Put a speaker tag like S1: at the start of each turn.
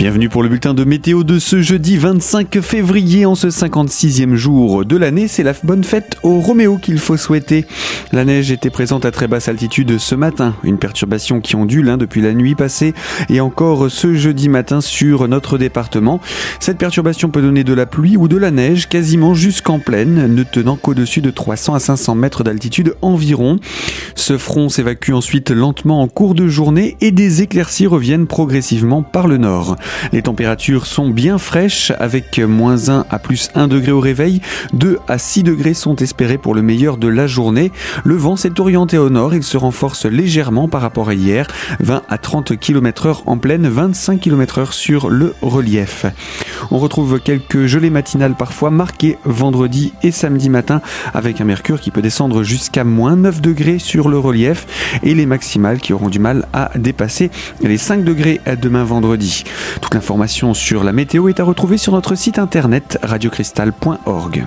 S1: Bienvenue pour le bulletin de météo de ce jeudi 25 février en ce 56e jour de l'année. C'est la bonne fête au Roméo qu'il faut souhaiter. La neige était présente à très basse altitude ce matin, une perturbation qui ondule hein, depuis la nuit passée et encore ce jeudi matin sur notre département. Cette perturbation peut donner de la pluie ou de la neige quasiment jusqu'en plaine, ne tenant qu'au-dessus de 300 à 500 mètres d'altitude environ. Ce front s'évacue ensuite lentement en cours de journée et des éclaircies reviennent progressivement par le nord. Les températures sont bien fraîches avec moins 1 à plus 1 degré au réveil. 2 à 6 degrés sont espérés pour le meilleur de la journée. Le vent s'est orienté au nord. Il se renforce légèrement par rapport à hier. 20 à 30 km heure en pleine, 25 km heure sur le relief. On retrouve quelques gelées matinales parfois marquées vendredi et samedi matin avec un mercure qui peut descendre jusqu'à moins 9 degrés sur le relief et les maximales qui auront du mal à dépasser les 5 degrés demain vendredi. Toute l'information sur la météo est à retrouver sur notre site internet radiocristal.org.